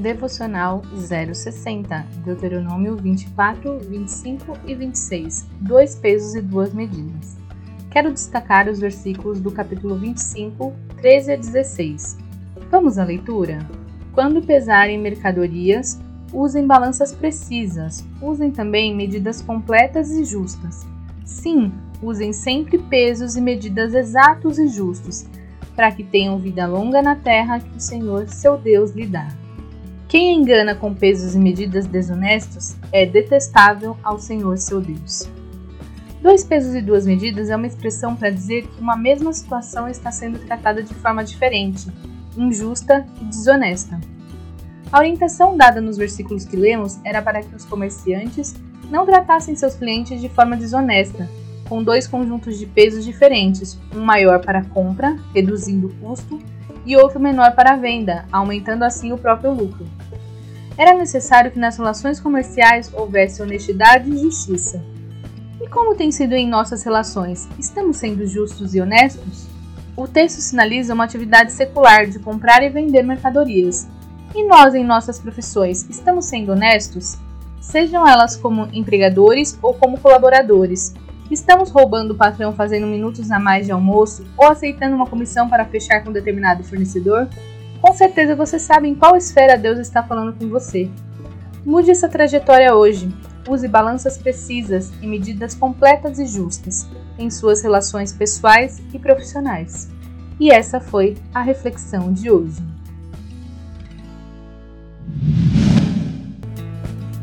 Devocional 060, Deuteronômio 24, 25 e 26, dois pesos e duas medidas. Quero destacar os versículos do capítulo 25, 13 a 16. Vamos à leitura? Quando pesarem mercadorias, usem balanças precisas, usem também medidas completas e justas. Sim, usem sempre pesos e medidas exatos e justos, para que tenham vida longa na terra que o Senhor, seu Deus, lhe dá. Quem engana com pesos e medidas desonestos é detestável ao Senhor, seu Deus. Dois pesos e duas medidas é uma expressão para dizer que uma mesma situação está sendo tratada de forma diferente, injusta e desonesta. A orientação dada nos versículos que lemos era para que os comerciantes não tratassem seus clientes de forma desonesta, com dois conjuntos de pesos diferentes, um maior para compra, reduzindo o custo, e outro menor para venda, aumentando assim o próprio lucro. Era necessário que nas relações comerciais houvesse honestidade e justiça. E como tem sido em nossas relações? Estamos sendo justos e honestos? O texto sinaliza uma atividade secular de comprar e vender mercadorias, e nós, em nossas profissões, estamos sendo honestos? Sejam elas como empregadores ou como colaboradores. Estamos roubando o patrão fazendo minutos a mais de almoço ou aceitando uma comissão para fechar com determinado fornecedor? Com certeza você sabe em qual esfera Deus está falando com você. Mude essa trajetória hoje. Use balanças precisas e medidas completas e justas em suas relações pessoais e profissionais. E essa foi a reflexão de hoje.